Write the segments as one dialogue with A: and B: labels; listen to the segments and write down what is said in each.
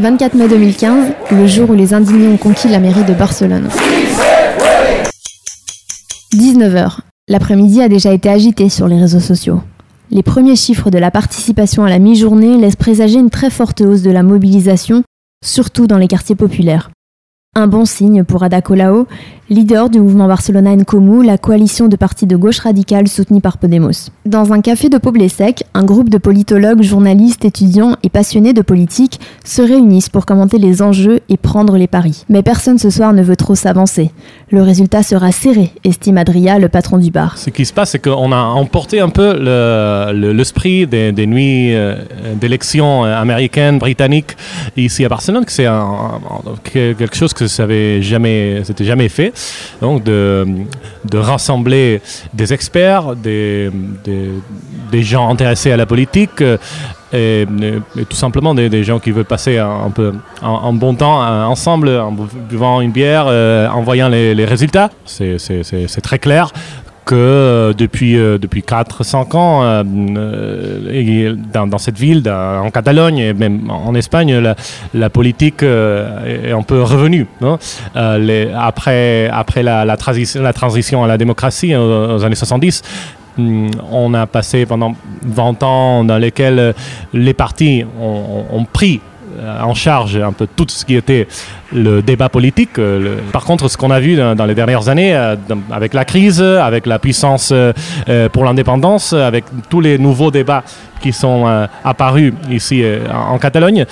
A: 24 mai 2015, le jour où les indignés ont conquis la mairie de Barcelone. 19h. L'après-midi a déjà été agité sur les réseaux sociaux. Les premiers chiffres de la participation à la mi-journée laissent présager une très forte hausse de la mobilisation, surtout dans les quartiers populaires. Un bon signe pour Ada Colau, leader du mouvement Barcelona en Comú, la coalition de partis de gauche radicale soutenue par Podemos. Dans un café de Poblesec, un groupe de politologues, journalistes, étudiants et passionnés de politique se réunissent pour commenter les enjeux et prendre les paris. Mais personne ce soir ne veut trop s'avancer. Le résultat sera serré, estime Adria, le patron du bar.
B: Ce qui se passe, c'est qu'on a emporté un peu l'esprit le, des, nuits euh, d'élections américaines, britanniques, ici à Barcelone, que c'est quelque chose que ça n'avait jamais, jamais fait donc de, rassembler des experts, des, gens intéressés à la politique. Euh, et, tout simplement des, gens qui veulent passer un, peu un, bon temps euh, ensemble en buvant une bière, euh, en voyant les résultats. C'est très clair que euh, depuis, euh, depuis 4-5 ans, euh, dans, cette ville, en Catalogne et même en Espagne, la, politique est un peu revenue. après après la, transition, la transition à la démocratie aux, années 70, hmm, on a passé pendant 20 ans dans lesquels les partis ont pris euh, en charge un peu tout ce qui était le débat politique. Euh, par contre, ce qu'on a vu dans, les dernières années, euh, avec la crise, avec la puissance pour l'indépendance, avec tous les nouveaux débats qui sont apparus ici en Catalogne,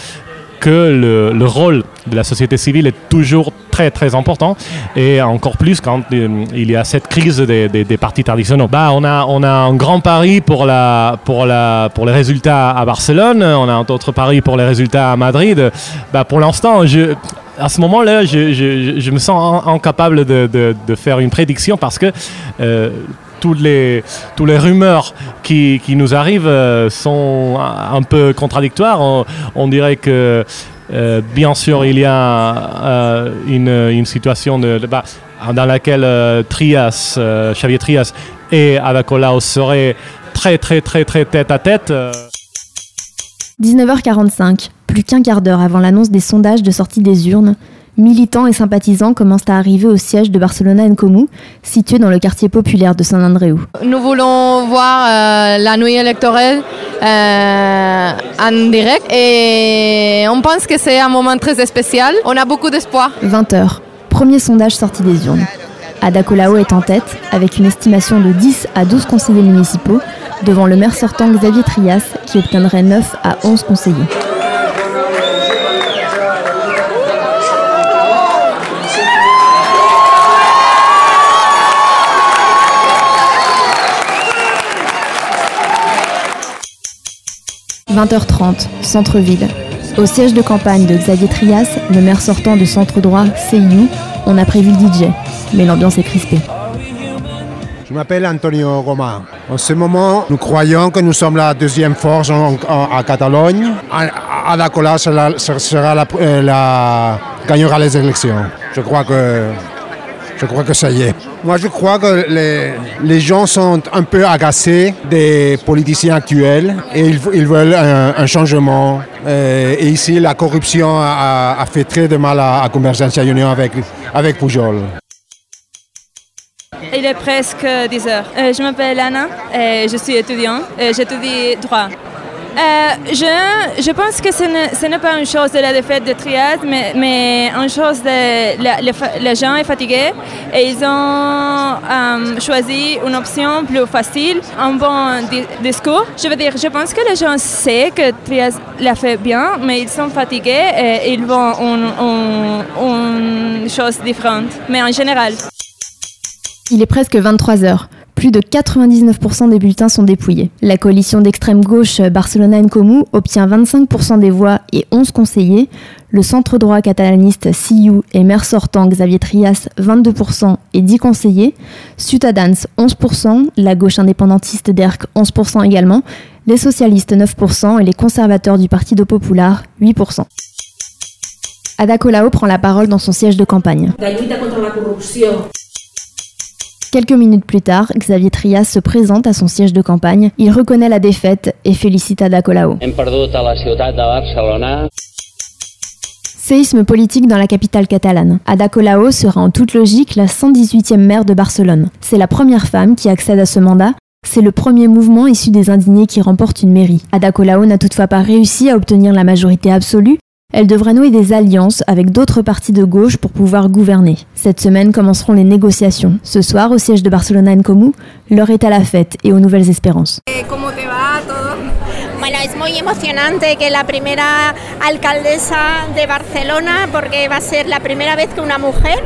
B: que le, rôle de la société civile est toujours très très important et encore plus quand euh, il y a cette crise des, des, partis traditionnels. Bah, on, a, on a un grand pari pour, la, pour, la, pour les résultats à Barcelone, on a un autre pari pour les résultats à Madrid. Bah, pour l'instant, je, à ce moment-là, je, je, me sens incapable de, de, de, faire une prédiction parce que euh, toutes les, toutes les rumeurs qui, qui nous arrivent euh, sont un peu contradictoires. On, dirait que, euh, bien sûr, il y a euh, une, une, situation de, bah, dans laquelle Trias, Xavier Trias et Adacolau seraient très, très, très, très tête à tête.
A: 19h45, plus qu'un quart d'heure avant l'annonce des sondages de sortie des urnes, militants et sympathisants commencent à arriver au siège de Barcelona en Comú, situé dans le quartier populaire de San Andreu.
C: Nous voulons voir euh, la nuit électorale euh, en direct et on pense que c'est un moment très spécial. On a beaucoup d'espoir.
A: 20h, premier sondage sorti des urnes. Ada Colau est en tête avec une estimation de 10 à 12 conseillers municipaux devant le maire sortant Xavier Trias qui obtiendrait 9 à 11 conseillers. 20h30, centre-ville. Au siège de campagne de Xavier Trias, le maire sortant de centre droit CIU, on a prévu le DJ, mais l'ambiance est crispée.
D: Je m'appelle Antonio Goma. En ce moment, nous croyons que nous sommes la deuxième force en, à Catalogne. Ada Colau sera la, euh, la, gagnera les élections. Je crois que je crois que ça y est. Moi, je crois que les, les gens sont un peu agacés des politiciens actuels et ils, ils veulent un, un changement. Euh, et ici, la corruption a, a, fait très de mal à, à Convergence Union avec, avec Pujol.
E: Il est presque 10 heures. Euh, je m'appelle Anna et je suis étudiante. J'étudie droit. Euh, je, je, pense que ce n'est pas une chose de la défaite de Triade, mais, mais une chose de les gens sont fatigués et ils ont euh, choisi une option plus facile, un bon discours. Je veux dire, je pense que les gens savent que Triade l'a fait bien, mais ils sont fatigués et ils vont une, une chose différente, mais en général.
A: Il est presque 23 heures plus de 99% des bulletins sont dépouillés. La coalition d'extrême gauche Barcelona en Comú obtient 25% des voix et 11 conseillers. Le centre droit catalaniste CIU et maire sortant Xavier Trias 22% et 10 conseillers. Ciutadans 11%, la gauche indépendantiste d'ERC 11% également, les socialistes 9% et les conservateurs du Partido Popular 8%. Ada Colau prend la parole dans son siège de campagne. Quelques minutes plus tard, Xavier Trias se présente à son siège de campagne. Il reconnaît la défaite et félicite Ada Colau. Séisme politique dans la capitale catalane. Ada Colau sera en toute logique la 118e maire de Barcelone. C'est la première femme qui accède à ce mandat. C'est le premier mouvement issu des indignés qui remporte une mairie. Ada Colau n'a toutefois pas réussi à obtenir la majorité absolue. Elle devra nouer des alliances avec d'autres partis de gauche pour pouvoir gouverner. Cette semaine commenceront les négociations. Ce soir, au siège de Barcelona en Comú, l'heure est à la fête et aux nouvelles espérances.
F: Bueno, es muy emocionante que la primera alcaldesa de Barcelona, porque va a ser la primera vez que una mujer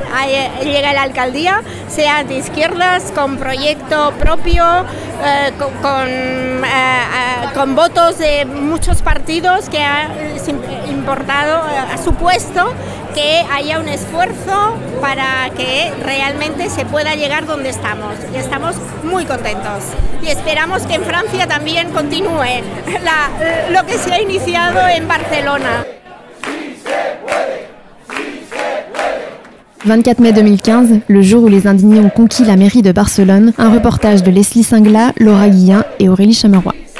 F: llega a la alcaldía, sea de izquierdas, con proyecto propio, eh, con, eh, eh, con, votos de muchos partidos que ha importado, ha supuesto que haya un esfuerzo para que realmente se pueda llegar donde estamos. Y estamos muy contentos. Y esperamos que en Francia también continúe lo que se ha iniciado en Barcelona.
A: 24 mai 2015, le jour où les indignés ont conquis la mairie de Barcelone, un reportage de Leslie Singla, Laura Guillin et Aurélie Chameroy.